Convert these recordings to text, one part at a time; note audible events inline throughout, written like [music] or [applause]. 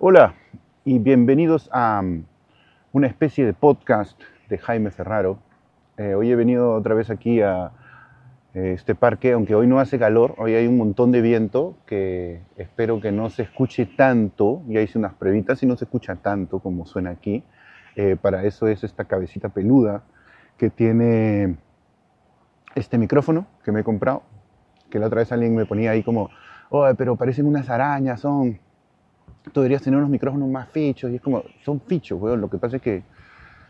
Hola y bienvenidos a um, una especie de podcast de Jaime Ferraro. Eh, hoy he venido otra vez aquí a eh, este parque, aunque hoy no hace calor, hoy hay un montón de viento que espero que no se escuche tanto. Ya hice unas pruebitas y no se escucha tanto como suena aquí. Eh, para eso es esta cabecita peluda que tiene este micrófono que me he comprado, que la otra vez alguien me ponía ahí como, pero parecen unas arañas, son tú deberías tener unos micrófonos más fichos. Y es como, son fichos, weón. Lo que pasa es que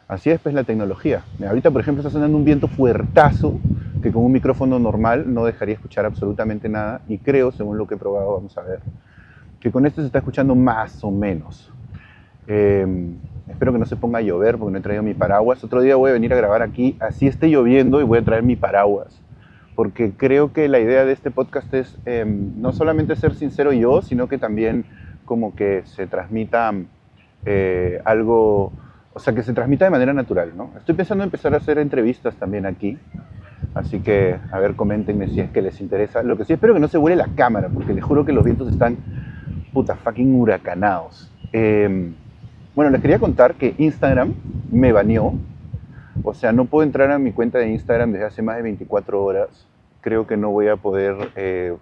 así es pues la tecnología. Ahorita, por ejemplo, está sonando un viento fuertazo que con un micrófono normal no dejaría escuchar absolutamente nada. Y creo, según lo que he probado, vamos a ver, que con este se está escuchando más o menos. Em, espero que no se ponga a llover porque no he traído mi paraguas. Otro día voy a venir a grabar aquí, así esté lloviendo, y voy a traer mi paraguas. Porque creo que la idea de este podcast es em, no solamente ser sincero yo, sino que también como que se transmita eh, algo, o sea, que se transmita de manera natural, ¿no? Estoy pensando en empezar a hacer entrevistas también aquí, así que, a ver, coméntenme si es que les interesa. Lo que sí espero que no se vuele la cámara, porque les juro que los vientos están, puta, fucking huracanados. Em, bueno, les quería contar que Instagram me baneó, o sea, no puedo entrar a mi cuenta de Instagram desde hace más de 24 horas. Creo que no voy a poder eh,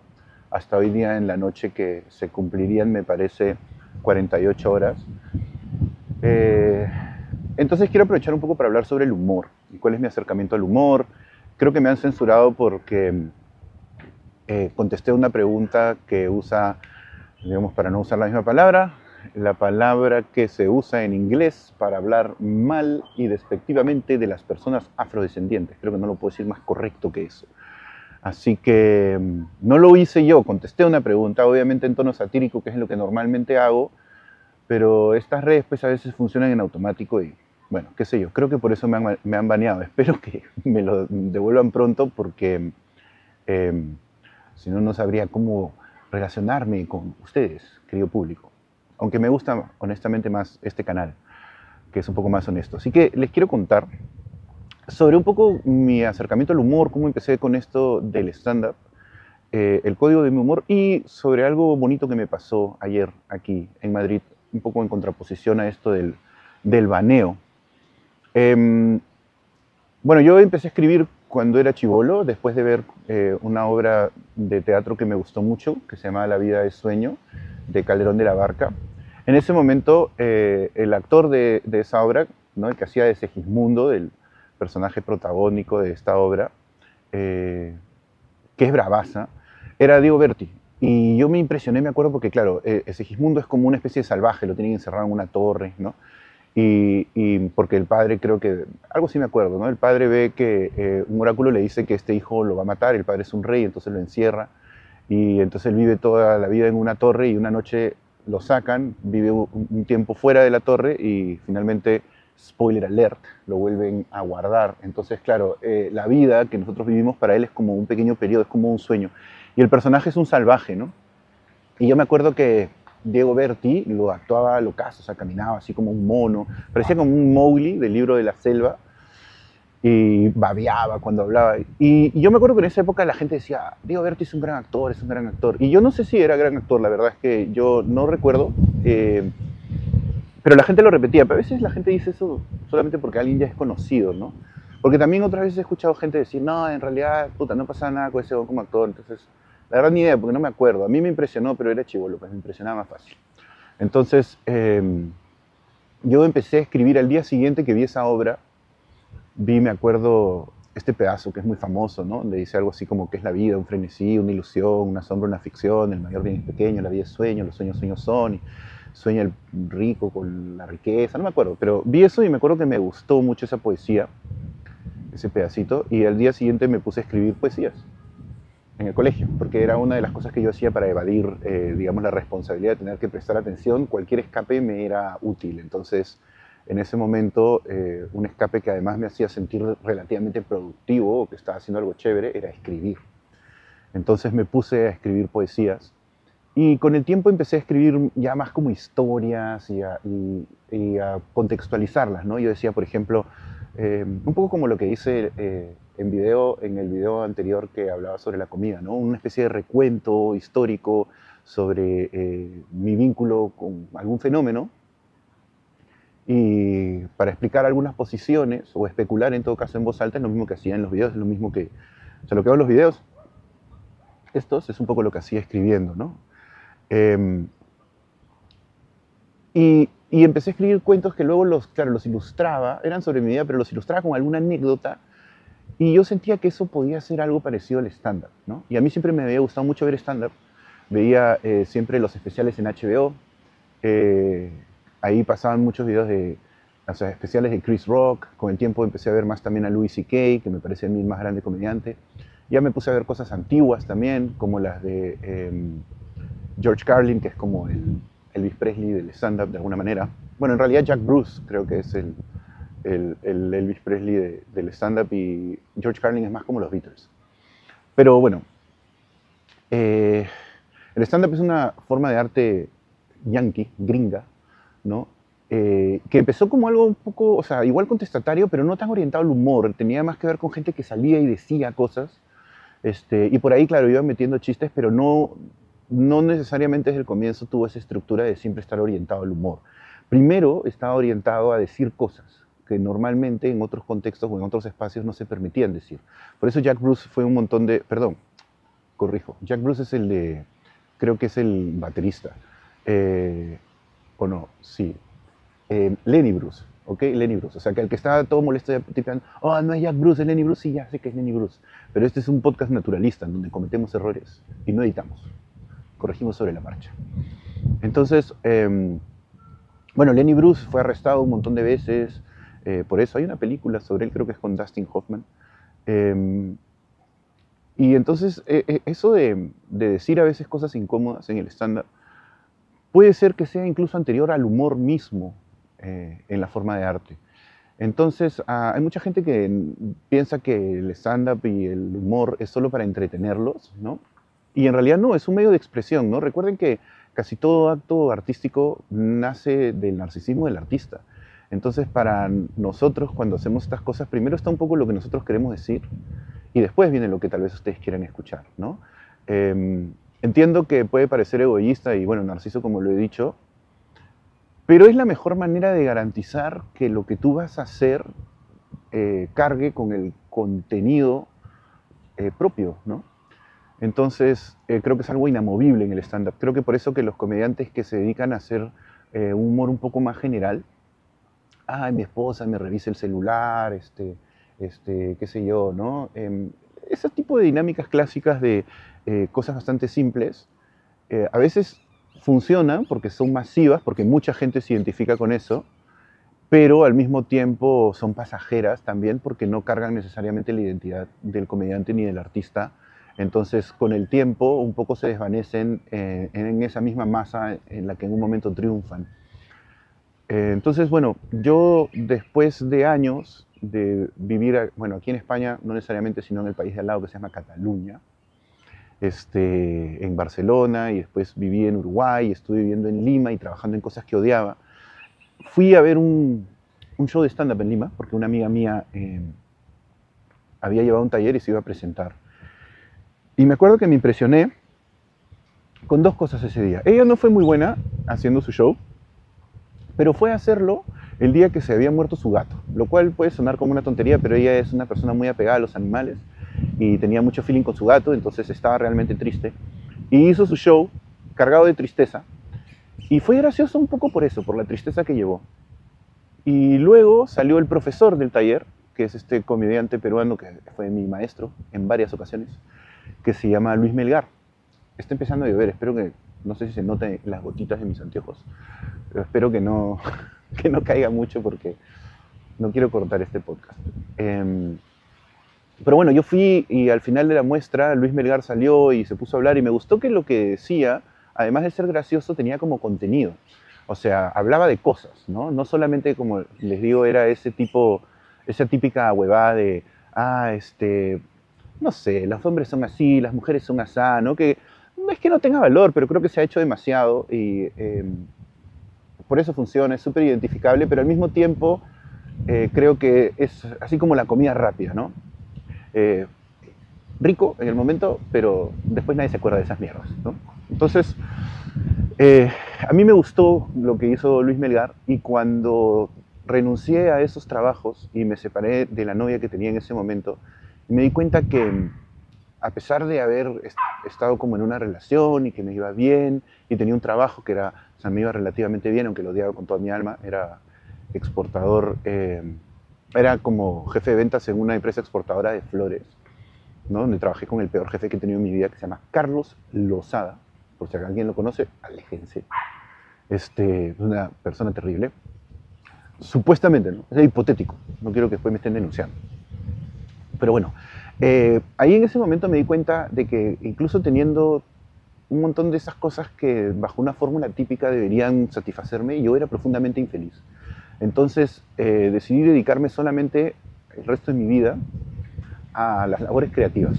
hasta hoy día en la noche que se cumplirían, me parece, 48 horas. Eh, entonces quiero aprovechar un poco para hablar sobre el humor y cuál es mi acercamiento al humor. Creo que me han censurado porque eh, contesté una pregunta que usa, digamos, para no usar la misma palabra, la palabra que se usa en inglés para hablar mal y despectivamente de las personas afrodescendientes. Creo que no lo puedo decir más correcto que eso. Así que mm, no lo hice yo, contesté una pregunta, obviamente en tono satírico, que es lo que normalmente hago, pero estas redes pues a veces funcionan en automático y bueno, qué sé yo, creo que por eso me han, baneado. [laughs] Espero que me lo devuelvan pronto porque em, si no, no sabría cómo relacionarme con ustedes, querido público. Aunque me gusta honestamente más este canal, que es un poco más honesto. Así que les quiero contar sobre un poco mi acercamiento al humor, cómo empecé con esto del stand-up, eh, el código de mi humor y sobre algo bonito que me pasó ayer aquí en Madrid, un poco en contraposición a esto del, del baneo. Em, bueno, yo empecé a escribir cuando era chivolo, después de ver eh, una obra de teatro que me gustó mucho, que se llama La vida de sueño, de Calderón de la Barca. En ese momento, eh, el actor de, de, esa obra, ¿no? el que hacía de Segismundo, del, personaje protagónico de esta obra, eh, que es bravaza, era Diego Berti. Y yo me impresioné, me acuerdo, porque claro, eh, Segismundo es como una especie de salvaje, lo tienen encerrado en una torre, ¿no? Y, porque el padre creo que, algo sí me acuerdo, ¿no? El padre ve que eh, un oráculo le dice que este hijo lo va a matar, el padre es un rey, entonces lo encierra, y entonces él vive toda la vida en una torre y una noche lo sacan, vive un tiempo fuera de la torre y finalmente spoiler alert, lo vuelven a guardar. Entonces, claro, eh, la vida que nosotros vivimos para él es como un pequeño periodo, es como un sueño. Y el personaje es un salvaje, ¿no? Y yo me acuerdo que Diego Berti lo actuaba lo caso, o sea, caminaba así como un mono, parecía como un Mowgli del libro de la selva y babeaba cuando hablaba. Y, yo me acuerdo que en esa época la gente decía, Diego Berti es un gran actor, es un gran actor. Y yo no sé si era gran actor, la verdad es que yo no recuerdo. Eh, pero la gente lo repetía, pero a veces la gente dice eso solamente porque alguien ya es conocido, ¿no? Porque también otras veces he escuchado gente decir, no, en realidad, puta, no pasa nada con ese como actor. Entonces, la verdad idea, porque no me acuerdo. A mí me impresionó, pero era chivolo, pues me impresionaba más fácil. Entonces, em, yo empecé a escribir al día siguiente que vi esa obra, vi, me acuerdo, este pedazo que es muy famoso, ¿no? Donde dice algo así como que es la vida, un frenesí, una ilusión, una sombra, una ficción, el mayor bien es pequeño, la vida es sueño, los sueños sueños son. Y, sueña el rico con la riqueza, no me acuerdo, pero vi eso y me acuerdo que me gustó mucho esa poesía, ese pedacito, y al día siguiente me puse a escribir poesías en el colegio, porque era una de las cosas que yo hacía para evadir, eh, digamos, la responsabilidad de tener que prestar atención, cualquier escape me era útil, entonces en ese momento eh, un escape que además me hacía sentir relativamente productivo o que estaba haciendo algo chévere era escribir. Entonces me puse a escribir poesías y con el tiempo empecé a escribir ya más como historias y a, contextualizarlas, ¿no? Yo decía, por ejemplo, eh, un poco como lo que hice eh, en, video, en el video anterior que hablaba sobre la comida, ¿no? Una especie de recuento histórico sobre eh, mi vínculo con algún fenómeno y para explicar algunas posiciones o especular en todo caso en voz alta es lo mismo que hacía en los videos, es lo mismo que, o sea, lo que hago en los videos, estos es un poco lo que hacía escribiendo, ¿no? Em, y, y, empecé a escribir cuentos que luego los, claro, los ilustraba, eran sobre mi vida, pero los ilustraba con alguna anécdota y yo sentía que eso podía ser algo parecido al stand-up, ¿no? Y a mí siempre me había gustado mucho ver stand-up, veía eh, siempre los especiales en HBO, eh, ahí pasaban muchos videos de, o sea, especiales de Chris Rock, con el tiempo empecé a ver más también a Louis C.K., que me parece a mí el más grande comediante, ya me puse a ver cosas antiguas también, como las de em, George Carlin, que es como el Elvis Presley del stand-up de alguna manera. Bueno, en realidad Jack Bruce creo que es el, el, el Elvis Presley del stand-up y George Carlin es más como los Beatles. Pero bueno, eh, el stand-up es una forma de arte yankee, gringa, ¿no? Eh, que empezó como algo un poco, o sea, igual contestatario, pero no tan orientado al humor. Tenía más que ver con gente que salía y decía cosas. Este, y por ahí, claro, iba metiendo chistes, pero no, no necesariamente desde el comienzo tuvo esa estructura de siempre estar orientado al humor. Primero estaba orientado a decir cosas que normalmente en otros contextos o en otros espacios no se permitían decir. Por eso Jack Bruce fue un montón de... Perdón, corrijo. Jack Bruce es el de... Creo que es el baterista. Eh, o no, sí. Eh, Lenny Bruce, ¿ok? Lenny Bruce. O sea, que el que estaba todo molesto ya tipo, oh, no es Jack Bruce, es Lenny Bruce. Sí, ya sé que es Lenny Bruce. Pero este es un podcast naturalista en donde cometemos errores y no editamos. Corregimos sobre la marcha. Entonces, em, bueno, Lenny Bruce fue arrestado un montón de veces eh, por eso. Hay una película sobre él, creo que es con Dustin Hoffman. Em, y entonces, eh, eso de, de, decir a veces cosas incómodas en el estándar puede ser que sea incluso anterior al humor mismo eh, en la forma de arte. Entonces, ah, hay mucha gente que piensa que el stand-up y el humor es solo para entretenerlos, ¿no? Y en realidad no, es un medio de expresión, ¿no? Recuerden que casi todo acto artístico nace del narcisismo del artista. Entonces, para nosotros, cuando hacemos estas cosas, primero está un poco lo que nosotros queremos decir y después viene lo que tal vez ustedes quieran escuchar, ¿no? Em, Entiendo que puede parecer egoísta y bueno, narciso como lo he dicho, pero es la mejor manera de garantizar que lo que tú vas a hacer eh, cargue con el contenido eh, propio, ¿no? Entonces, eh, creo que es algo inamovible en el stand-up. Creo que por eso que los comediantes que se dedican a hacer un humor un poco más general, ay, mi esposa me revisa el celular, este, este, qué sé yo, ¿no? Em, ese tipo de dinámicas clásicas de eh, cosas bastante simples, eh, a veces funcionan porque son masivas, porque mucha gente se identifica con eso, pero al mismo tiempo son pasajeras también porque no cargan necesariamente la identidad del comediante ni del artista. Entonces, con el tiempo, un poco se desvanecen eh, en esa misma masa en la que en un momento triunfan. entonces, bueno, yo después de años de vivir, bueno, aquí en España, no necesariamente, sino en el país de al lado que se llama Cataluña, este, en Barcelona y después viví en Uruguay, estuve viviendo en Lima y trabajando en cosas que odiaba. Fui a ver un, un show de stand-up en Lima porque una amiga mía eh, había llevado un taller y se iba a presentar. Y me acuerdo que me impresioné con dos cosas ese día. Ella no fue muy buena haciendo su show, pero fue a hacerlo el día que se había muerto su gato, lo cual puede sonar como una tontería, pero ella es una persona muy apegada a los animales y tenía mucho feeling con su gato, entonces estaba realmente triste. Y hizo su show cargado de tristeza. Y fue gracioso un poco por eso, por la tristeza que llevó. Y luego salió el profesor del taller, que es este comediante peruano que fue mi maestro en varias ocasiones, que se llama Luis Melgar. Está empezando a llover, espero que, no sé si se noten las gotitas de mis anteojos, pero espero que no, [laughs] que no caiga mucho porque no quiero cortar este podcast. Eh, pero bueno, yo fui y al final de la muestra Luis Melgar salió y se puso a hablar y me gustó que lo que decía, además de ser gracioso, tenía como contenido. O sea, hablaba de cosas, ¿no? No solamente, como les digo, era ese tipo, esa típica huevada de, ah, este, no sé, los hombres son así, las mujeres son así, ¿no? Que no es que no tenga valor, pero creo que se ha hecho demasiado y em, por eso funciona, es súper identificable, pero al mismo tiempo eh, creo que es así como la comida rápida, ¿no? Eh, rico en el momento, pero después nadie se acuerda de esas mierdas, ¿no? Entonces, eh, a mí me gustó lo que hizo Luis Melgar y cuando renuncié a esos trabajos y me separé de la novia que tenía en ese momento, me di cuenta que a pesar de haber estado como en una relación y que me iba bien y tenía un trabajo que era, o me iba relativamente bien, aunque lo odiaba con toda mi alma, era exportador, eh, era como jefe de ventas en una empresa exportadora de flores, ¿no? donde trabajé con el peor jefe que he tenido en mi vida, que se llama Carlos Lozada, por si alguien lo conoce, aléjense. Este, una persona terrible. Supuestamente. Es hipotético, no quiero que después me estén denunciando. Pero bueno, eh, ahí en ese momento me di cuenta de que incluso teniendo un montón de esas cosas que bajo una fórmula típica deberían satisfacerme, yo era profundamente infeliz. Entonces eh, decidí dedicarme solamente el resto de mi vida a las labores creativas.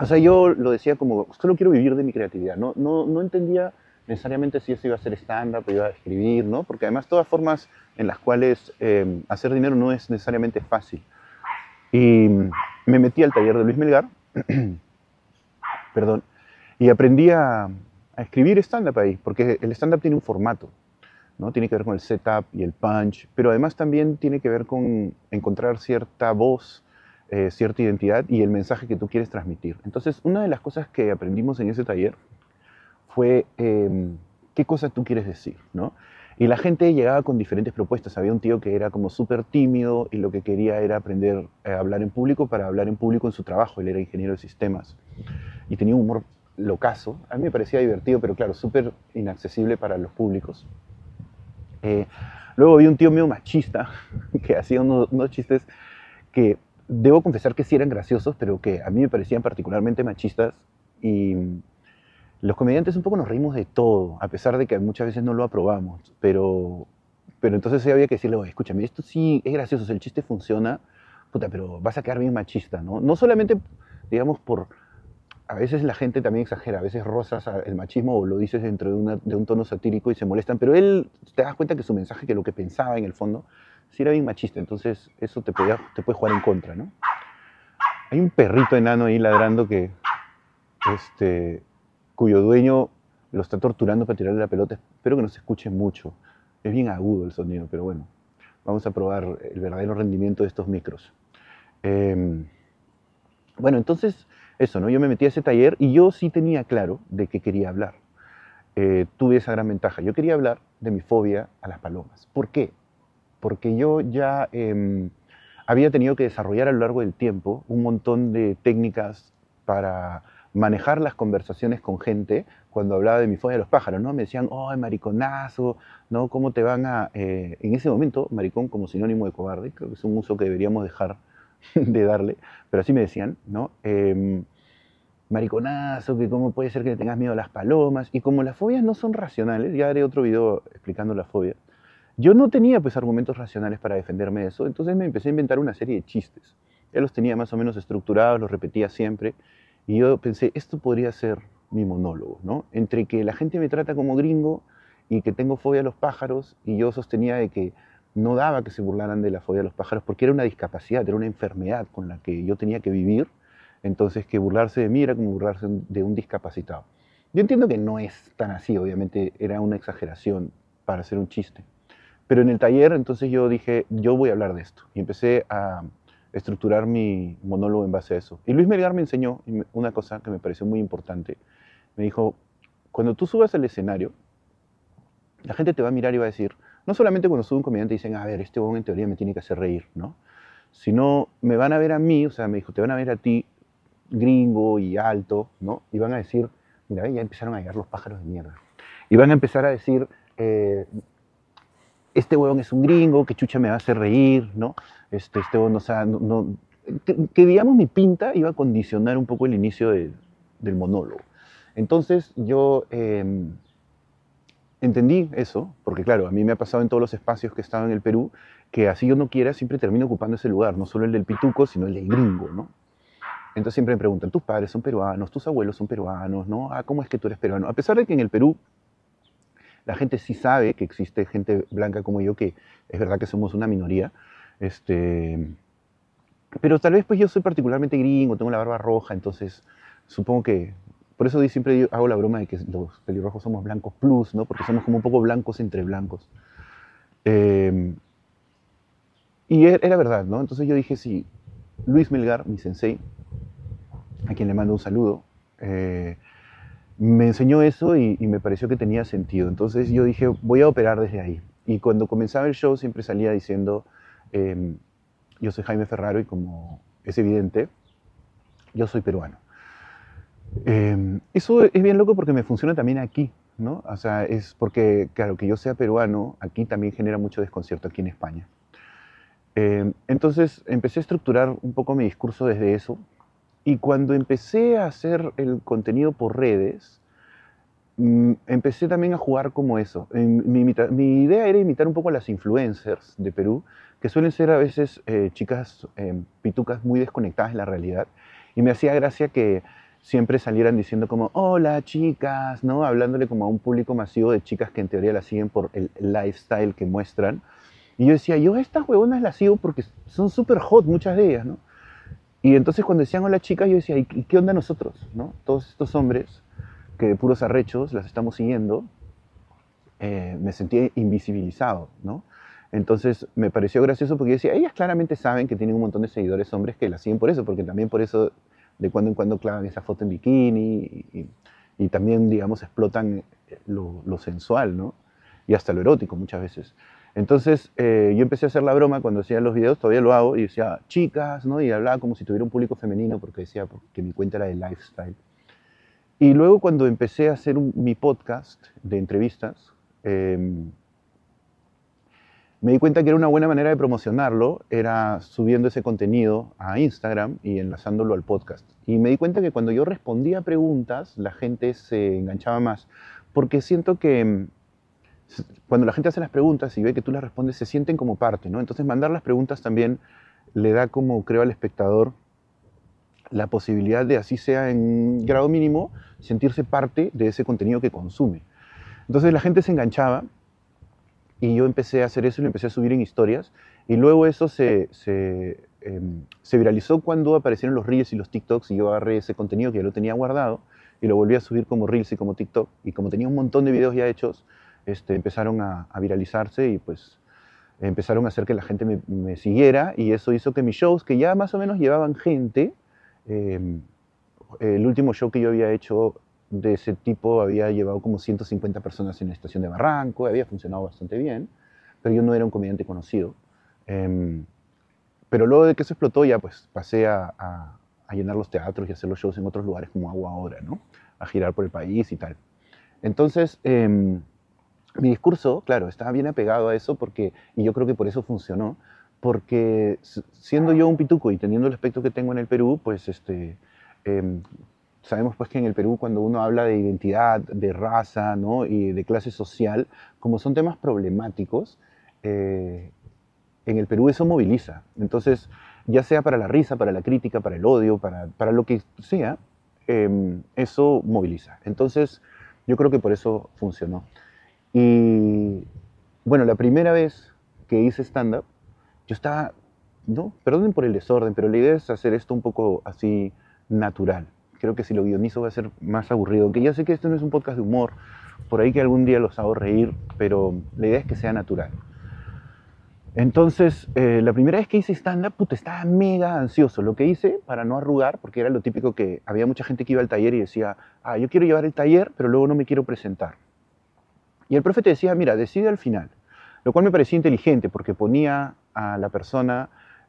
O sea, yo lo decía como, solo quiero vivir de mi creatividad, no, no, no entendía necesariamente si eso iba a ser o iba a escribir, ¿no? Porque además todas formas en las cuales eh, hacer dinero no es necesariamente fácil. Y me metí al taller de Luis Melgar, [clears throat] perdón, y aprendí a, a escribir stand-up ahí, porque el stand-up tiene un formato, ¿no? Tiene que ver con el setup y el punch, pero además también tiene que ver con encontrar cierta voz, eh, cierta identidad y el mensaje que tú quieres transmitir. Entonces, una de las cosas que aprendimos en ese taller fue em, qué cosa tú quieres decir, ¿no? Y la gente llegaba con diferentes propuestas. Había un tío que era como súper tímido y lo que quería era aprender a hablar en público para hablar en público en su trabajo. Él era ingeniero de sistemas y tenía un humor locazo. A mí me parecía divertido, pero claro, súper inaccesible para los públicos. Eh, luego había un tío mío machista [laughs] que hacía unos, unos, chistes que debo confesar que sí eran graciosos, pero que a mí me parecían particularmente machistas y los comediantes un poco nos reímos de todo, a pesar de que muchas veces no lo aprobamos, pero, pero entonces había que decirle, escúchame, esto sí es gracioso, el chiste funciona, puta, pero vas a quedar bien machista, ¿no? No solamente, digamos, por... A veces la gente también exagera, a veces rozas el machismo o lo dices dentro de, un tono satírico y se molestan, pero él te das cuenta que su mensaje, que lo que pensaba en el fondo, sí era bien machista, entonces eso te, podía, puede jugar en contra, ¿no? Hay un perrito enano ahí ladrando que, este, cuyo dueño lo está torturando para tirarle la pelota. Espero que no se escuche mucho. Es bien agudo el sonido, pero bueno, vamos a probar el verdadero rendimiento de estos micros. Eh, bueno, entonces, eso, ¿no? Yo me metí a ese taller y yo sí tenía claro de qué quería hablar. Eh, tuve esa gran ventaja. Yo quería hablar de mi fobia a las palomas. ¿Por qué? Porque yo ya eh, había tenido que desarrollar a lo largo del tiempo un montón de técnicas para manejar las conversaciones con gente cuando hablaba de mi fobia a los pájaros, ¿no? Me decían, oh, mariconazo, ¿no? ¿Cómo te van a...? Eh, en ese momento, maricón como sinónimo de cobarde, creo que es un uso que deberíamos dejar [laughs] de darle, pero así me decían, ¿no? Eh, mariconazo, que cómo puede ser que le tengas miedo a las palomas, y como las fobias no son racionales, ya haré otro video explicando la fobia, yo no tenía pues argumentos racionales para defenderme de eso, entonces me empecé a inventar una serie de chistes. Ya los tenía más o menos estructurados, los repetía siempre, y yo pensé, esto podría ser mi monólogo, ¿no? Entre que la gente me trata como gringo y que tengo fobia a los pájaros, y yo sostenía de que no daba que se burlaran de la fobia a los pájaros porque era una discapacidad, era una enfermedad con la que yo tenía que vivir, entonces que burlarse de mí era como burlarse de un discapacitado. Yo entiendo que no es tan así, obviamente era una exageración para hacer un chiste. Pero en el taller entonces yo dije, yo voy a hablar de esto. Y empecé a, estructurar mi monólogo en base a eso. Y Luis Melgar me enseñó una cosa que me pareció muy importante. Me dijo, cuando tú subas al escenario, la gente te va a mirar y va a decir, no solamente cuando sube un comediante dicen, a ver, este hombre en teoría me tiene que hacer reír, ¿no? Sino me van a ver a mí, o sea, me dijo, te van a ver a ti, gringo y alto, ¿no? Y van a decir, mira, ya empezaron a llegar los pájaros de mierda. Y van a empezar a decir, eh, este huevón es un gringo, que chucha me va a hacer reír, ¿no? Este, este huevón, o sea, no, que, digamos mi pinta iba a condicionar un poco el inicio del monólogo. Entonces yo em, entendí eso, porque claro, a mí me ha pasado en todos los espacios que he estado en el Perú, que así yo no quiera, siempre termino ocupando ese lugar, no solo el del pituco, sino el del gringo, ¿no? Entonces siempre me preguntan, tus padres son peruanos, tus abuelos son peruanos, ¿no? Ah, ¿cómo es que tú eres peruano? A pesar de que en el Perú la gente sí sabe que existe gente blanca como yo, que es verdad que somos una minoría. Este, pero tal vez pues yo soy particularmente gringo, tengo la barba roja, entonces supongo que por eso siempre hago la broma de que los pelirrojos somos blancos plus, ¿no? Porque somos como un poco blancos entre blancos. Eh, y e, era verdad, ¿no? Entonces yo dije, sí, Luis Melgar, mi sensei, a quien le mando un saludo, eh, me enseñó eso y, me pareció que tenía sentido. Entonces yo dije, voy a operar desde ahí. Y cuando comenzaba el show siempre salía diciendo, em, yo soy Jaime Ferraro y como es evidente, yo soy peruano. Em, eso es bien loco porque me funciona también aquí, ¿no? O sea, es porque, claro, que yo sea peruano, aquí también genera mucho desconcierto aquí en España. Em, entonces empecé a estructurar un poco mi discurso desde eso, y cuando empecé a hacer el contenido por redes, mm, empecé también a jugar como eso. Mi, idea era imitar un poco a las influencers de Perú, que suelen ser a veces eh, chicas eh, pitucas muy desconectadas de la realidad. Y me hacía gracia que siempre salieran diciendo como, hola chicas, ¿no? Hablándole como a un público masivo de chicas que en teoría la siguen por el lifestyle que muestran. Y yo decía, yo estas huevonas las sigo porque son súper hot muchas de ellas, ¿no? Y entonces cuando decían hola chicas, yo decía, ¿y qué onda nosotros? ¿no? Todos estos hombres que de puros arrechos las estamos siguiendo, eh, me sentí invisibilizado, ¿no? Entonces me pareció gracioso porque yo decía, ellas claramente saben que tienen un montón de seguidores hombres que las siguen por eso, porque también por eso de cuando en cuando clavan esa foto en bikini y, también, digamos, explotan lo, lo, sensual, ¿no? Y hasta lo erótico muchas veces. Entonces eh, yo empecé a hacer la broma cuando hacía los videos, todavía lo hago, y decía chicas, ¿no? Y hablaba como si tuviera un público femenino, porque decía que mi cuenta era de lifestyle. Y luego cuando empecé a hacer mi podcast de entrevistas, em, me di cuenta que era una buena manera de promocionarlo, era subiendo ese contenido a Instagram y enlazándolo al podcast. Y me di cuenta que cuando yo respondía preguntas, la gente se enganchaba más, porque siento que em, cuando la gente hace las preguntas y ve que tú las respondes, se sienten como parte, ¿no? Entonces mandar las preguntas también le da como, creo, al espectador la posibilidad de, así sea en grado mínimo, sentirse parte de ese contenido que consume. Entonces la gente se enganchaba y yo empecé a hacer eso y lo empecé a subir en historias y luego eso se, se, em, se viralizó cuando aparecieron los Reels y los TikToks y yo agarré ese contenido que ya lo tenía guardado y lo volví a subir como Reels y como TikTok y como tenía un montón de videos ya hechos, este, empezaron a, viralizarse y pues empezaron a hacer que la gente me, siguiera y eso hizo que mis shows, que ya más o menos llevaban gente, em, el último show que yo había hecho de ese tipo había llevado como 150 personas en la estación de Barranco, había funcionado bastante bien, pero yo no era un comediante conocido. Em, pero luego de que eso explotó ya pues pasé a, a, llenar los teatros y hacer los shows en otros lugares como hago ahora, ¿no? A girar por el país y tal. Entonces, em, mi discurso, claro, estaba bien apegado a eso porque, y yo creo que por eso funcionó, porque siendo yo un pituco y teniendo el aspecto que tengo en el Perú, pues este, em, sabemos pues que en el Perú cuando uno habla de identidad, de raza ¿no? y de clase social, como son temas problemáticos, eh, en el Perú eso moviliza. Entonces, ya sea para la risa, para la crítica, para el odio, para, para lo que sea, em, eso moviliza. Entonces, yo creo que por eso funcionó. Y bueno, la primera vez que hice stand-up, yo estaba, no, perdonen por el desorden, pero la idea es hacer esto un poco así natural. Creo que si lo guionizo va a ser más aburrido, aunque ya sé que esto no es un podcast de humor, por ahí que algún día los hago reír, pero la idea es que sea natural. Entonces, eh, la primera vez que hice stand-up, puta, estaba mega ansioso. Lo que hice, para no arrugar, porque era lo típico que había mucha gente que iba al taller y decía, ah, yo quiero llevar el taller, pero luego no me quiero presentar. Y el profe te decía, mira, decide al final, lo cual me parecía inteligente porque ponía a la persona,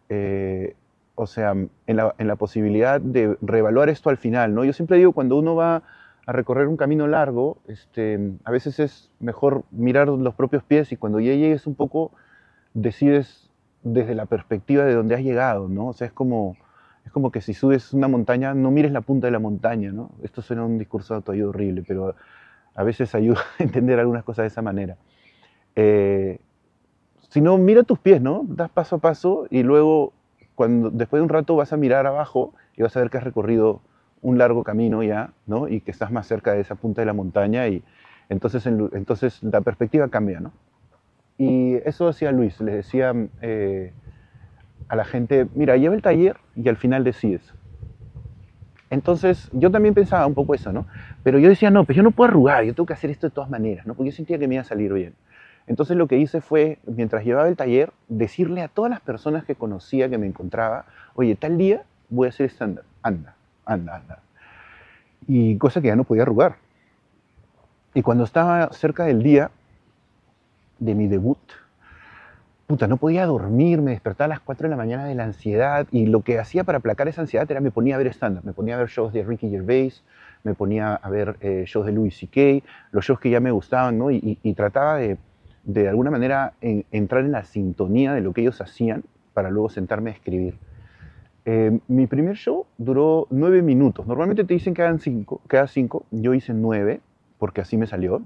eh, o sea, en la, posibilidad de reevaluar esto al final, ¿no? Yo siempre digo, cuando uno va a recorrer un camino largo, este, a veces es mejor mirar los propios pies y cuando ya llegues un poco, decides desde la perspectiva de donde has llegado, ¿no? O sea, es como, es como que si subes una montaña, no mires la punta de la montaña, ¿no? Esto suena un discurso de autoayuda horrible, pero a veces ayuda a entender algunas cosas de esa manera. Eh, si no, mira tus pies, ¿no? Das paso a paso y luego, cuando, después de un rato, vas a mirar abajo y vas a ver que has recorrido un largo camino ya, ¿no? Y que estás más cerca de esa punta de la montaña y entonces, la perspectiva cambia, ¿no? Y eso decía Luis, les decía a la gente, mira, lleva el taller y al final decides. Entonces, yo también pensaba un poco eso, ¿no? Pero yo decía, no, pues yo no puedo arrugar, yo tengo que hacer esto de todas maneras, ¿no? Porque yo sentía que me iba a salir bien. Entonces, lo que hice fue, mientras llevaba el taller, decirle a todas las personas que conocía, que me encontraba, oye, tal día voy a hacer estándar, anda, anda, anda. Y cosa que ya no podía arrugar. Y cuando estaba cerca del día de mi debut, puta, no podía dormir, me despertaba a las 4 de la mañana de la ansiedad y lo que hacía para aplacar esa ansiedad era me ponía a ver stand me ponía a ver shows de Ricky Gervais, me ponía a ver eh, shows de Louis C.K., los shows que ya me gustaban, ¿no? Y, trataba de, de alguna manera, entrar en la sintonía de lo que ellos hacían para luego sentarme a escribir. Eh, mi primer show duró nueve minutos. Normalmente te dicen que hagan cinco, que cinco. Yo hice nueve, porque así me salió.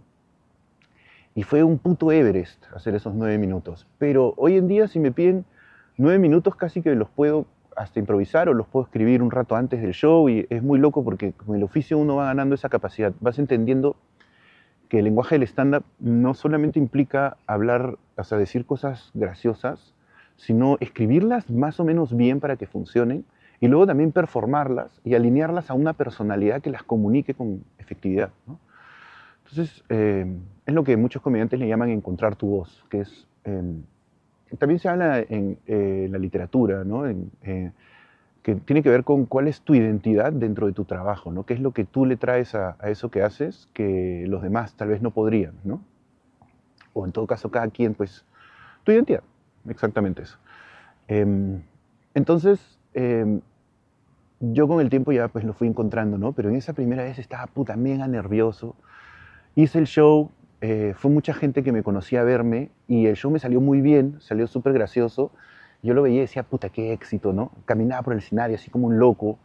Y fue un puto Everest hacer esos nueve minutos. Pero hoy en día si me piden nueve minutos casi que los puedo hasta improvisar o los puedo escribir un rato antes del show y es muy loco porque con el oficio uno va ganando esa capacidad. Vas entendiendo que el lenguaje del stand-up no solamente implica hablar, o sea, decir cosas graciosas, sino escribirlas más o menos bien para que funcionen y luego también performarlas y alinearlas a una personalidad que las comunique con efectividad. Entonces, eh, es lo que muchos comediantes le llaman encontrar tu voz, que es... Em, también se habla en eh, la literatura, ¿no? Eh, que tiene que ver con cuál es tu identidad dentro de tu trabajo, ¿no? ¿Qué es lo que tú le traes a, eso que haces que los demás tal vez no podrían, ¿no? O en todo caso, cada quien, pues, tu identidad, exactamente eso. Em, entonces, em, yo con el tiempo ya pues lo fui encontrando, ¿no? Pero en esa primera vez estaba puta mega nervioso, Hice el show, eh, fue mucha gente que me conocía a verme y el show me salió muy bien, salió súper gracioso. Yo lo veía y decía, puta, qué éxito, ¿no? Caminaba por el escenario así como un loco,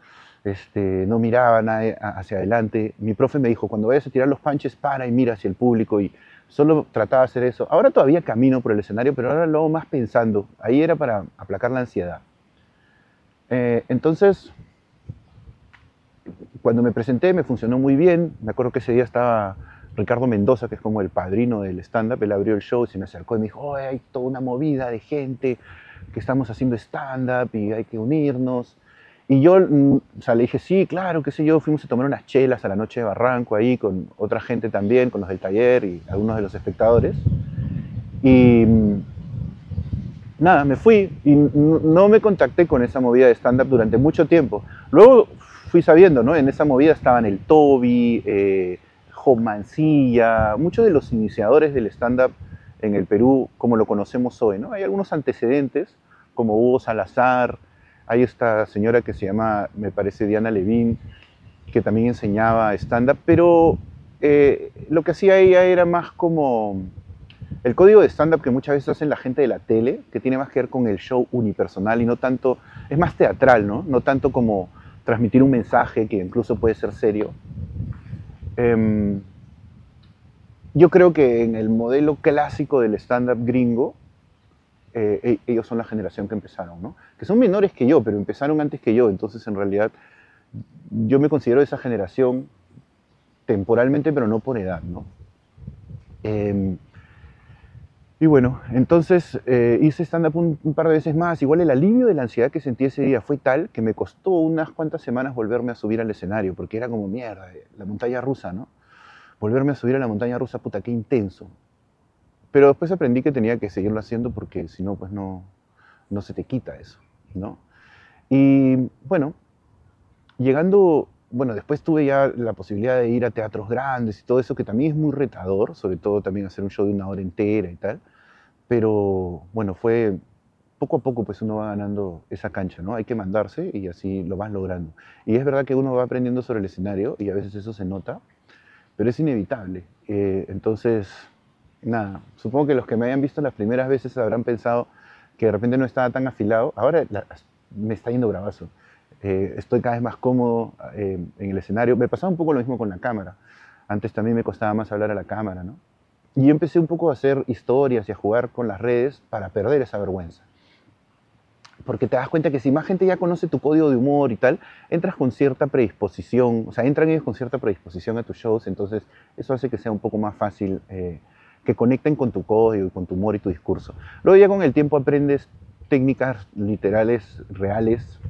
este, no miraba nada hacia adelante. Mi profe me dijo, cuando vayas a tirar los panches, para y mira hacia el público y solo trataba de hacer eso. Ahora todavía camino por el escenario, pero ahora lo hago más pensando. Ahí era para aplacar la ansiedad. Eh, entonces, cuando me presenté me funcionó muy bien. Me acuerdo que ese día estaba Ricardo Mendoza, que es como el padrino del stand-up, él abrió el show y se me acercó y me dijo, hay toda una movida de gente que estamos haciendo stand-up y hay que unirnos. Y yo, mm, o sea, le dije, sí, claro, qué sé yo, fuimos a tomar unas chelas a la noche de Barranco ahí con otra gente también, con los del taller y algunos de los espectadores. Y mm, nada, me fui y no me contacté con esa movida de stand-up durante mucho tiempo. Luego fui sabiendo, ¿no? En esa movida estaban el Toby, eh, Mancilla, muchos de los iniciadores del stand-up en el Perú, como lo conocemos hoy. ¿no? Hay algunos antecedentes, como Hugo Salazar, hay esta señora que se llama, me parece, Diana Levin, que también enseñaba stand-up, pero eh, lo que hacía ella era más como el código de stand-up que muchas veces hacen la gente de la tele, que tiene más que ver con el show unipersonal y no tanto, es más teatral, ¿no? No tanto como transmitir un mensaje que incluso puede ser serio, Em, yo creo que en el modelo clásico del stand-up gringo, eh, e, ellos son la generación que empezaron, ¿no? Que son menores que yo, pero empezaron antes que yo, entonces en realidad yo me considero esa generación temporalmente, pero no por edad, ¿no? Em, y bueno, entonces eh, hice stand-up un, par de veces más. Igual el alivio de la ansiedad que sentí ese día fue tal que me costó unas cuantas semanas volverme a subir al escenario, porque era como mierda, la montaña rusa, ¿no? Volverme a subir a la montaña rusa, puta, qué intenso. Pero después aprendí que tenía que seguirlo haciendo porque si no, pues no, no se te quita eso, ¿no? Y bueno, llegando bueno, después tuve ya la posibilidad de ir a teatros grandes y todo eso, que también es muy retador, sobre todo también hacer un show de una hora entera y tal. Pero bueno, fue poco a poco pues uno va ganando esa cancha, ¿no? Hay que mandarse y así lo vas logrando. Y es verdad que uno va aprendiendo sobre el escenario y a veces eso se nota, pero es inevitable. Eh, entonces, nada, supongo que los que me hayan visto las primeras veces habrán pensado que de repente no estaba tan afilado. Ahora me está yendo bravazo. Eh, estoy cada vez más cómodo eh, en el escenario. Me pasaba un poco lo mismo con la cámara. Antes también me costaba más hablar a la cámara, ¿no? Y empecé un poco a hacer historias y a jugar con las redes para perder esa vergüenza. Porque te das cuenta que si más gente ya conoce tu código de humor y tal, entras con cierta predisposición, o sea, entran ellos con cierta predisposición a tus shows, entonces eso hace que sea un poco más fácil eh, que conecten con tu código y con tu humor y tu discurso. Luego ya con el tiempo aprendes técnicas literales reales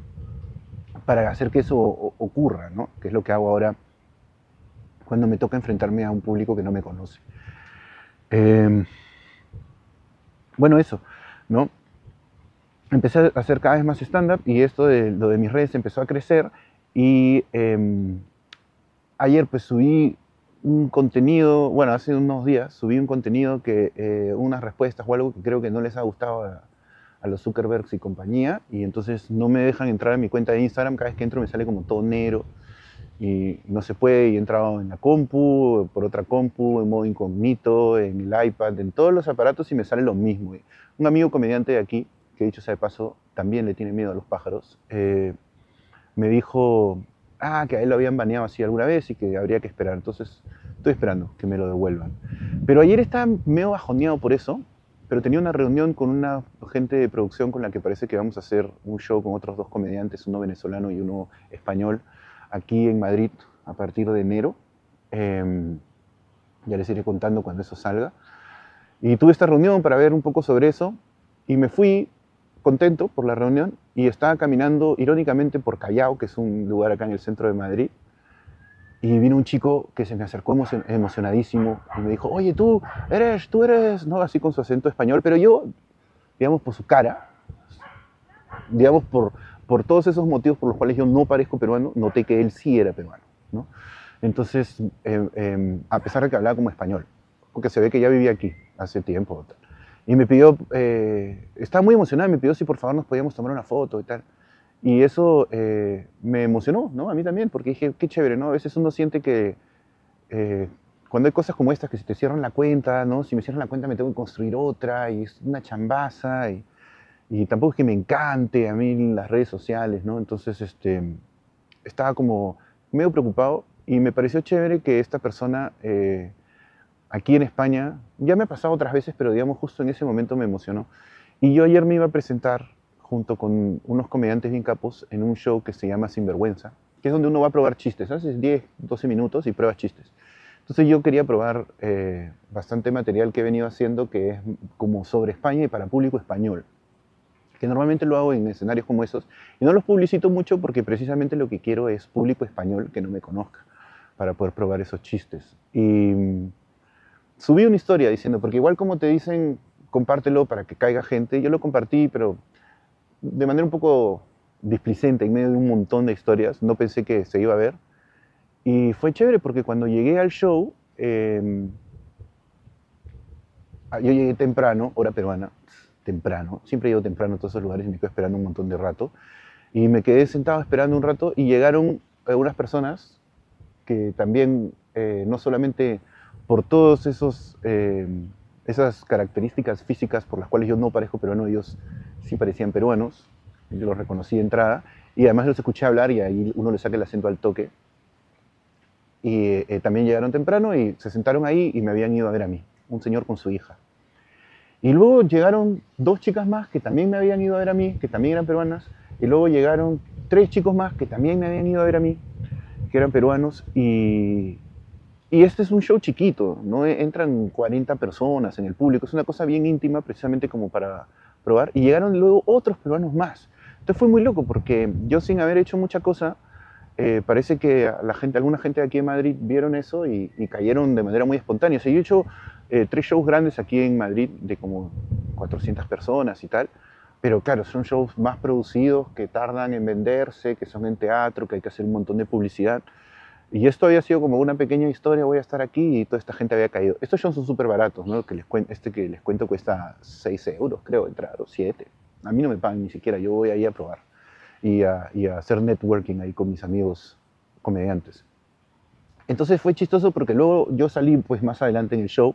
para hacer que eso ocurra, ¿no? Que es lo que hago ahora cuando me toca enfrentarme a un público que no me conoce. Em, bueno, eso, ¿no? Empecé a hacer cada vez más stand-up y esto de lo de mis redes empezó a crecer y em, ayer pues subí un contenido, bueno, hace unos días subí un contenido que, eh, unas respuestas o algo que creo que no les ha gustado a, los Zuckerbergs y compañía, y entonces no me dejan entrar a mi cuenta de Instagram, cada vez que entro me sale como todo negro, y no se puede, y he en la compu, por otra compu, en modo incógnito, en el iPad, en todos los aparatos y me sale lo mismo. Un amigo comediante de aquí, que dicho sea de paso, también le tiene miedo a los pájaros, eh, me dijo, ah, que a él lo habían baneado así alguna vez y que habría que esperar. Entonces, estoy esperando que me lo devuelvan. Pero ayer estaba medio bajoneado por eso, pero tenía una reunión con una gente de producción con la que parece que vamos a hacer un show con otros dos comediantes, uno venezolano y uno español, aquí en Madrid a partir de enero. Em, ya les iré contando cuando eso salga. Y tuve esta reunión para ver un poco sobre eso y me fui contento por la reunión y estaba caminando irónicamente por Callao, que es un lugar acá en el centro de Madrid, y vino un chico que se me acercó emocionadísimo y me dijo, oye, tú eres, tú eres, no, así con su acento español, pero yo, digamos, por su cara, digamos, por, por todos esos motivos por los cuales yo no parezco peruano, noté que él sí era peruano, ¿no? Entonces, em, em, a pesar de que hablaba como español, porque se ve que ya vivía aquí hace tiempo. Y me pidió, eh, estaba muy emocionado, me pidió si por favor nos podíamos tomar una foto y tal. Y eso eh, me emocionó, ¿no? A mí también, porque dije, qué chévere, ¿no? A veces uno siente que eh, cuando hay cosas como estas, que si te cierran la cuenta, ¿no? Si me cierran la cuenta me tengo que construir otra y es una chambaza y, y tampoco es que me encante a mí las redes sociales, ¿no? Entonces, este, estaba como medio preocupado y me pareció chévere que esta persona aquí en España, ya me ha pasado otras veces, pero digamos justo en ese momento me emocionó. Y yo ayer me iba a presentar junto con unos comediantes bien capos en un show que se llama Sinvergüenza, que es donde uno va a probar chistes, haces 10, 12 minutos y pruebas chistes. Entonces yo quería probar eh, bastante material que he venido haciendo que es como sobre España y para público español, que normalmente lo hago en escenarios como esos y no los publicito mucho porque precisamente lo que quiero es público español que no me conozca para poder probar esos chistes. Y subí una historia diciendo, porque igual como te dicen, compártelo para que caiga gente, yo lo compartí, pero de manera un poco displicente, en medio de un montón de historias, no pensé que se iba a ver. Y fue chévere porque cuando llegué al show, ah, yo llegué temprano, hora peruana, temprano, siempre llego temprano a todos esos lugares y me quedo esperando un montón de rato. Y me quedé sentado esperando un rato y llegaron eh, unas personas que también eh, no solamente por todas eh, esas características físicas por las cuales yo no parezco peruano, ellos sí parecían peruanos, yo los reconocí de entrada, y además los escuché hablar y ahí uno le saca el acento al toque. Y eh, también llegaron temprano y se sentaron ahí y me habían ido a ver a mí, un señor con su hija. Y luego llegaron dos chicas más que también me habían ido a ver a mí, que también eran peruanas, y luego llegaron tres chicos más que también me habían ido a ver a mí, que eran peruanos, y, y este es un show chiquito, no entran 40 personas en el público, es una cosa bien íntima precisamente como para probar. Y llegaron luego otros peruanos más. Entonces fue muy loco porque yo sin haber hecho mucha cosa, eh, parece que la gente, alguna gente de aquí en Madrid vieron eso y, cayeron de manera muy espontánea. O sea, yo he hecho eh, tres shows grandes aquí en Madrid de como 400 personas y tal, pero claro, son shows más producidos que tardan en venderse, que son en teatro, que hay que hacer un montón de publicidad. Y esto había sido como una pequeña historia, voy a estar aquí y toda esta gente había caído. Estos shows son súper baratos, ¿no? Que les este que les cuento cuesta 6 euros, creo, entrar, o 7. A mí no me pagan ni siquiera, yo voy ahí a probar y a, y a hacer networking ahí con mis amigos comediantes. Entonces fue chistoso porque luego yo salí pues más adelante en el show,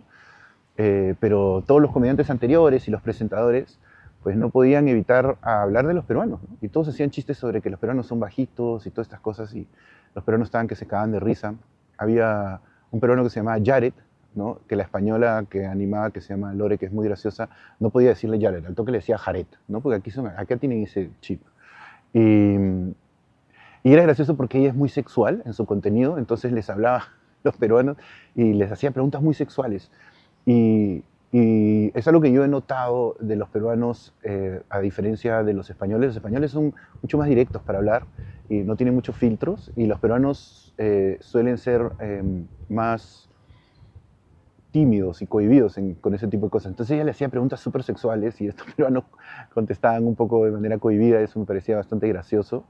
eh, pero todos los comediantes anteriores y los presentadores pues no podían evitar hablar de los peruanos. ¿no? Y todos hacían chistes sobre que los peruanos son bajitos y todas estas cosas. Y los peruanos estaban que se cagaban de risa. Había un peruano que se llamaba Jared, ¿no? que la española que animaba, que se llama Lore, que es muy graciosa, no podía decirle Jared, al toque le decía Jared, ¿no? porque aquí son, acá tienen ese chip. Y, era gracioso porque ella es muy sexual en su contenido, entonces les hablaba los peruanos y les hacía preguntas muy sexuales. Y, Y es algo que yo he notado de los peruanos, eh, a diferencia de los españoles. Los españoles son mucho más directos para hablar y no tienen muchos filtros, y los peruanos eh, suelen ser em, más tímidos y cohibidos con ese tipo de cosas. Entonces ella le hacía preguntas súper sexuales y estos [laughs] peruanos contestaban un poco de manera cohibida, eso me parecía bastante gracioso.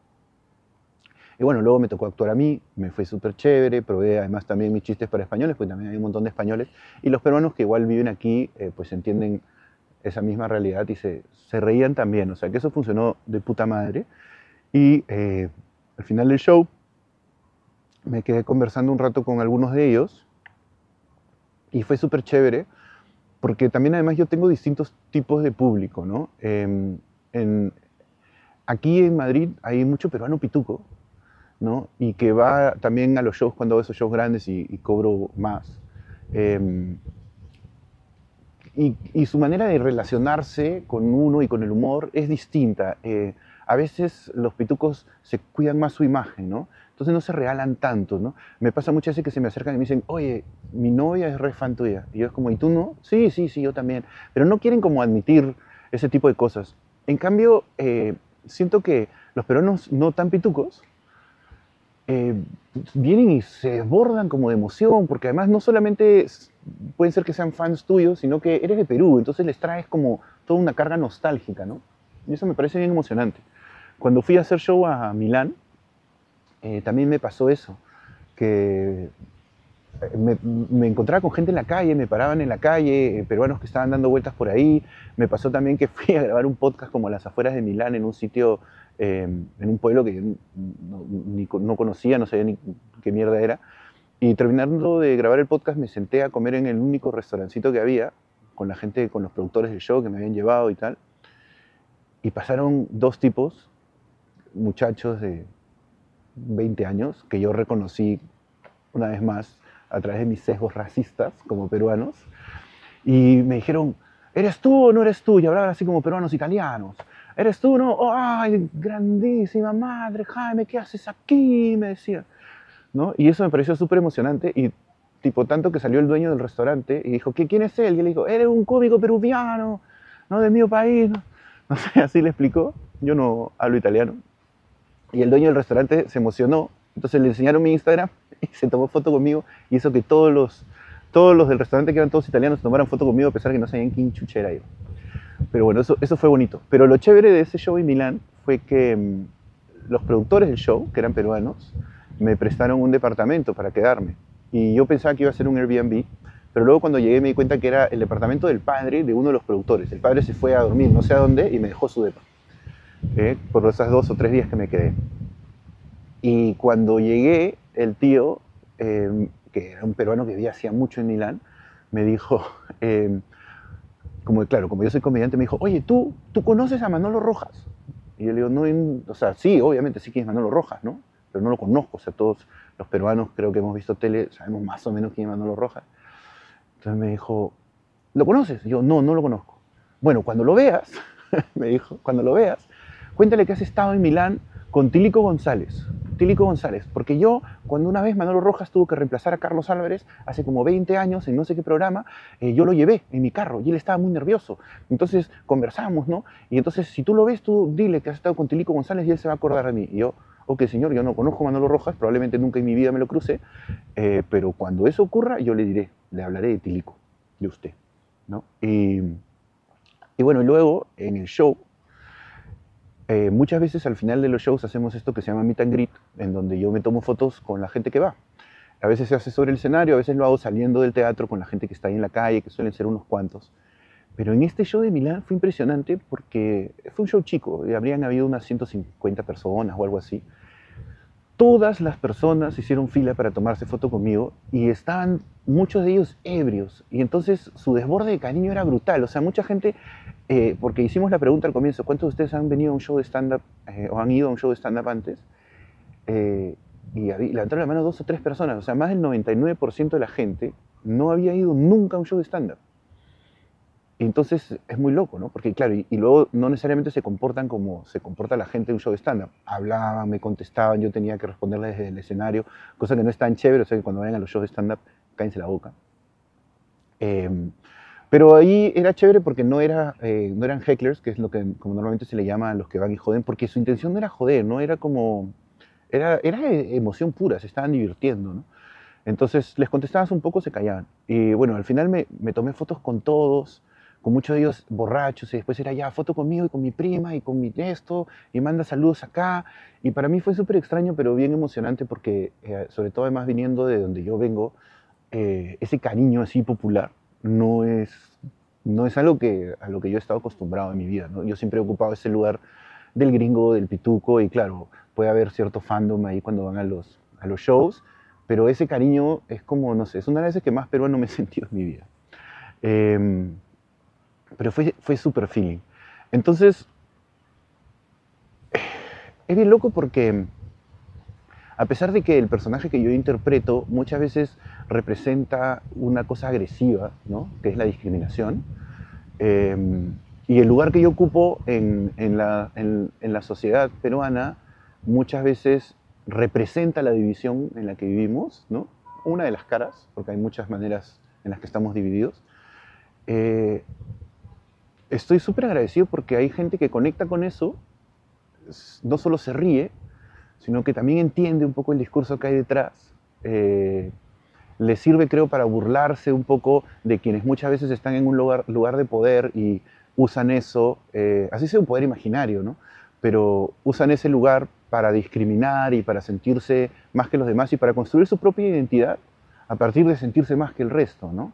Y bueno, luego me tocó actuar a mí, me fue súper chévere, probé además también mis chistes para españoles, pues también hay un montón de españoles, y los peruanos que igual viven aquí, eh, pues entienden esa misma realidad y se, se, reían también, o sea que eso funcionó de puta madre. Y eh, al final del show me quedé conversando un rato con algunos de ellos y fue súper chévere, porque también además yo tengo distintos tipos de público, ¿no? Em, en, aquí en Madrid hay mucho peruano pituco, y que va también a los shows cuando hago esos shows grandes y, cobro más. Em, y, su manera de relacionarse con uno y con el humor es distinta. Eh, a veces los pitucos se cuidan más su imagen, ¿no? Entonces no se regalan tanto, ¿no? Me pasa muchas veces que se me acercan y me dicen, oye, mi novia es re fan tuya. Y yo es como, ¿y tú no? Sí, sí, sí, yo también. Pero no quieren como admitir ese tipo de cosas. En cambio, eh, siento que los peruanos no tan pitucos eh, vienen y se desbordan como de emoción, porque además no solamente pueden ser que sean fans tuyos, sino que eres de Perú, entonces les traes como toda una carga nostálgica, ¿no? Y eso me parece bien emocionante. Cuando fui a hacer show a Milán, eh, también me pasó eso, que me, me, encontraba con gente en la calle, me paraban en la calle, eh, peruanos que estaban dando vueltas por ahí. Me pasó también que [laughs] fui a grabar un podcast como las afueras de Milán, en un sitio Em, en un pueblo que no, conocía, no sabía ni qué mierda era. Y terminando de grabar el podcast me senté a comer en el único restaurancito que había, con la gente, con los productores del show que me habían llevado y tal. Y pasaron dos tipos, muchachos de 20 años, que yo reconocí una vez más a través de mis sesgos racistas como peruanos. Y me dijeron, ¿eres tú o no eres tú? Y hablaban así como peruanos italianos. ¿Eres tú, no? Oh, ¡Ay, grandísima madre, Jaime, ¿qué haces aquí? Me decía. ¿No? Y eso me pareció súper emocionante y tipo tanto que salió el dueño del restaurante y dijo, ¿qué, ¿quién es él? Y le dijo, eres un cómico peruviano, ¿no? De mi país. No [laughs] sé, así le explicó. Yo no hablo italiano. Y el dueño del restaurante se emocionó. Entonces le enseñaron mi Instagram [laughs] y se tomó foto conmigo y hizo que todos los, todos los del restaurante, que eran todos italianos, tomaran foto conmigo a pesar de que no sabían quién chuchera yo. Pero bueno, eso, eso fue bonito. Pero lo chévere de ese show en Milán fue que mm, los productores del show, que eran peruanos, me prestaron un departamento para quedarme. Y yo pensaba que iba a ser un Airbnb, pero luego cuando llegué me di cuenta que era el departamento del padre de uno de los productores. El padre se fue a dormir no sé a dónde y me dejó su depa, ¿eh? por esos dos o tres días que me quedé. Y cuando llegué, el tío, em, que era un peruano que vivía hacía mucho en Milán, me dijo, [laughs] em, como claro, como yo soy comediante, me dijo, oye, ¿tú, tú conoces a Manolo Rojas? Y yo le digo, no, o sea, sí, obviamente sí que es Manolo Rojas, ¿no? Pero no lo conozco, o sea, todos los peruanos creo que hemos visto tele, sabemos más o menos quién es Manolo Rojas. Entonces me dijo, ¿lo conoces? Y yo, no, no lo conozco. Bueno, cuando lo veas, [laughs] me dijo, cuando lo veas, cuéntale que has estado en Milán con Tilico González. Tilico González, porque yo, cuando una vez Manolo Rojas tuvo que reemplazar a Carlos Álvarez, hace como 20 años, en no sé qué programa, eh, yo lo llevé en mi carro y él estaba muy nervioso. Entonces conversamos, ¿no? Y entonces, si tú lo ves, tú dile que has estado con Tilico González y él se va a acordar de mí. Y yo, ok, señor, yo no conozco a Manolo Rojas, probablemente nunca en mi vida me lo cruce, eh, pero cuando eso ocurra, yo le diré, le hablaré de Tilico, de usted, ¿no? Y, y bueno, luego en el show eh, muchas veces al final de los shows hacemos esto que se llama meet and greet, en donde yo me tomo fotos con la gente que va. A veces se hace sobre el escenario, a veces lo hago saliendo del teatro con la gente que está ahí en la calle, que suelen ser unos cuantos. Pero en este show de Milán fue impresionante porque fue un show chico, habrían habido unas 150 personas o algo así. Todas las personas hicieron fila para tomarse foto conmigo y estaban muchos de ellos ebrios. Y entonces su desborde de cariño era brutal. O sea, mucha gente eh, porque hicimos la pregunta al comienzo, ¿cuántos de ustedes han venido a un show de stand-up eh, o han ido a un show de stand-up antes? Eh, y levantaron la mano dos o tres personas, o sea, más del 99% de la gente no había ido nunca a un show de stand-up. Entonces es muy loco, ¿no? Porque claro, y, luego no necesariamente se comportan como se comporta la gente en un show de stand-up. Hablaban, me contestaban, yo tenía que responderles desde el escenario, cosa que no es tan chévere, o sea, que cuando vayan a los shows de stand-up, cállense la boca. Pero ahí era chévere porque no, era, eh, no eran hecklers, que es lo que como normalmente se le llama a los que van y joden, porque su intención no era joder, no era como... Era, era e, emoción pura, se estaban divirtiendo, ¿no? Entonces les contestabas un poco, se callaban. Y bueno, al final me, me tomé fotos con todos, con muchos de ellos borrachos, y después era ya foto conmigo y con mi prima y con mi esto, y manda saludos acá. Y para mí fue súper extraño, pero bien emocionante porque, eh, sobre todo además viniendo de donde yo vengo, eh, ese cariño así popular no es, no es algo que, a lo que yo he estado acostumbrado en mi vida. ¿no? Yo siempre he ocupado ese lugar del gringo, del pituco, y claro, puede haber cierto fandom ahí cuando van a los, a los shows, pero ese cariño es como, no sé, es una de las veces que más peruano me he [laughs] sentido en mi vida. Em, pero fue, fue súper feeling. Entonces, es bien loco porque a pesar de que el personaje que yo interpreto muchas veces representa una cosa agresiva, ¿no? que es la discriminación, em, y el lugar que yo ocupo en, la, en, la, sociedad peruana muchas veces representa la división en la que vivimos, ¿no? una de las caras, porque hay muchas maneras en las que estamos divididos. Eh, estoy súper agradecido porque hay gente que conecta con eso, no solo se ríe, sino que también entiende un poco el discurso que hay detrás. Eh, le sirve, creo, para burlarse un poco de quienes muchas veces están en un lugar, lugar de poder y usan eso, eh, así sea un poder imaginario, ¿no? Pero usan ese lugar para discriminar y para sentirse más que los demás y para construir su propia identidad a partir de sentirse más que el resto, ¿no?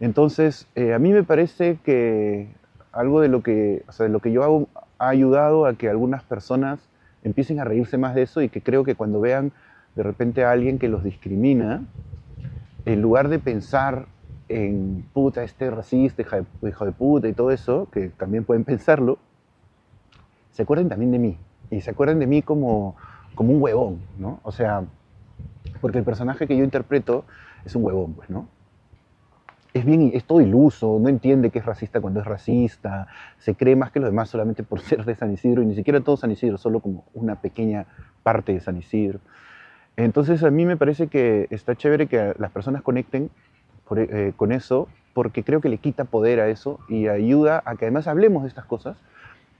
Entonces, eh, a mí me parece que algo de lo que, o sea, de lo que yo hago ha ayudado a que algunas personas empiecen a reírse más de eso y que creo que cuando vean de repente a alguien que los discrimina, en lugar de pensar en puta, este racista, hijo de, puta y todo eso, que también pueden pensarlo, se acuerden también de mí. Y se acuerden de mí como, como un huevón, ¿no? O sea, porque el personaje que yo interpreto es un huevón, pues, ¿no? Es bien, es todo iluso, no entiende que es racista cuando es racista, se cree más que los demás solamente por [laughs] ser de San Isidro, y ni siquiera todo San Isidro, solo como una pequeña parte de San Isidro. Entonces a mí me parece que está chévere que las personas conecten eh, con eso, porque creo que le quita poder a eso y ayuda a que además hablemos de estas cosas,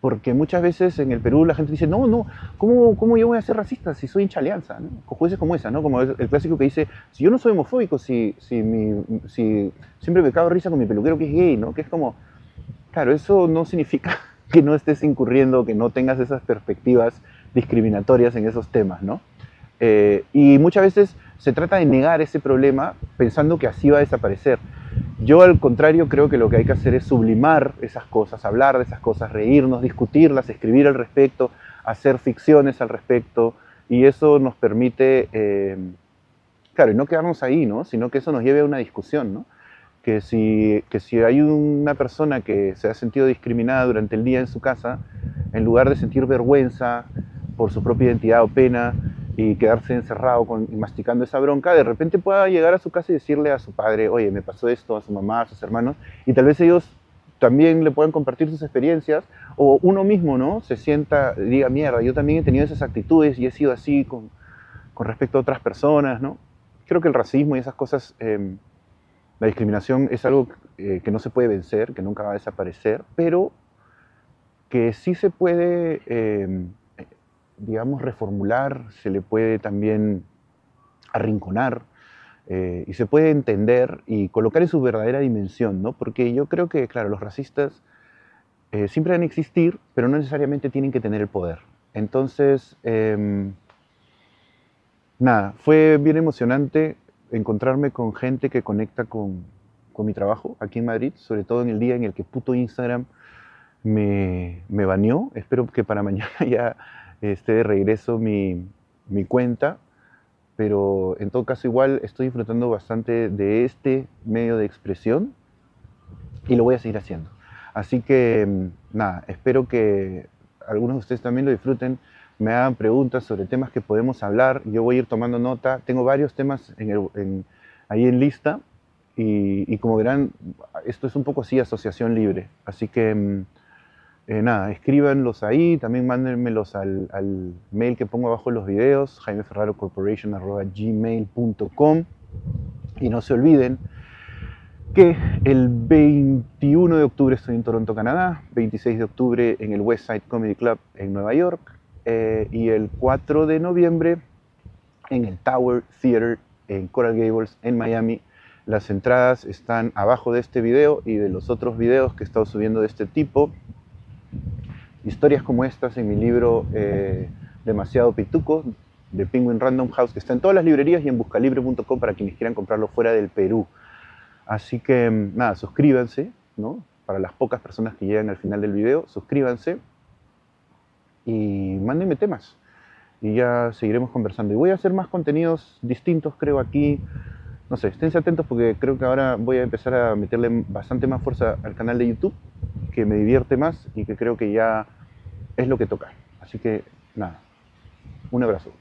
porque muchas veces en el Perú la gente dice, no, no, ¿cómo, cómo yo voy a ser racista si soy hincha alianza? ¿no? Con jueces como esa, ¿no? Como el clásico que dice, si yo no soy homofóbico, si, si, mi, si siempre me cago risa con mi peluquero que es gay, ¿no? Que es como, claro, eso no significa [laughs] que no estés incurriendo, que no tengas esas perspectivas discriminatorias en esos temas, ¿no? Eh, y muchas veces se trata de negar ese problema pensando que así va a desaparecer. Yo al contrario creo que lo que hay que hacer es sublimar esas cosas, hablar de esas cosas, reírnos, discutirlas, escribir al respecto, hacer ficciones al respecto y eso nos permite, eh, claro, y no quedarnos ahí, ¿no? sino que eso nos lleve a una discusión, ¿no? que, si, que si hay una persona que se ha sentido discriminada durante el día en su casa, en lugar de sentir vergüenza por su propia identidad o pena, y quedarse encerrado con, masticando esa bronca, de repente pueda llegar a su casa y decirle a su padre, oye, me pasó esto, a su mamá, a sus hermanos, y tal vez ellos también le puedan compartir sus experiencias, o uno mismo, ¿no? Se sienta, diga, mierda, yo también he tenido esas actitudes y he sido así con, con respecto a otras personas, ¿no? Creo que el racismo y esas cosas, em, la discriminación es algo eh, que no se puede vencer, que nunca va a desaparecer, pero que sí se puede... Eh, digamos, reformular, se le puede también arrinconar eh, y se puede entender y colocar en su verdadera dimensión, ¿no? Porque yo creo que, claro, los racistas eh, siempre van a existir, pero no necesariamente tienen que tener el poder. Entonces, em, nada, fue bien emocionante encontrarme con gente que conecta con, con, mi trabajo aquí en Madrid, sobre todo en el día en el que puto Instagram me, me baneó. Espero que para mañana [laughs] ya esté de regreso mi, mi cuenta, pero en todo caso igual estoy disfrutando bastante de este medio de expresión y lo voy a seguir haciendo. Así que mm, nada, espero que algunos de ustedes también lo disfruten, me hagan preguntas sobre temas que podemos hablar, yo voy a ir tomando nota, tengo varios temas en ahí en lista y, y, como verán, esto es un poco así asociación libre, así que mm, eh, nada, escríbanlos ahí, también mándenmelos al, mail que pongo abajo en los videos, jaimeferrarocorporation.gmail.com y no se olviden que el 21 de octubre estoy en Toronto, Canadá, 26 de octubre en el West Side Comedy Club en Nueva York eh, y el 4 de noviembre en el Tower Theater en Coral Gables en Miami. Las entradas están abajo de este video y de los otros videos que he estado subiendo de este tipo. Historias como estas en mi libro eh, Demasiado Pituco de Penguin Random House, que está en todas las librerías y en buscalibre.com para quienes quieran comprarlo fuera del Perú. Así que mm, nada, suscríbanse, ¿no? Para las pocas personas que llegan al final del video, suscríbanse y mándenme temas. Y ya seguiremos conversando. Y voy a hacer más contenidos distintos, creo, aquí. No sé, esténse atentos porque creo que ahora voy a empezar a meterle bastante más fuerza al canal de YouTube, que me divierte más y que creo que ya es lo que toca. Así que nada, un abrazo.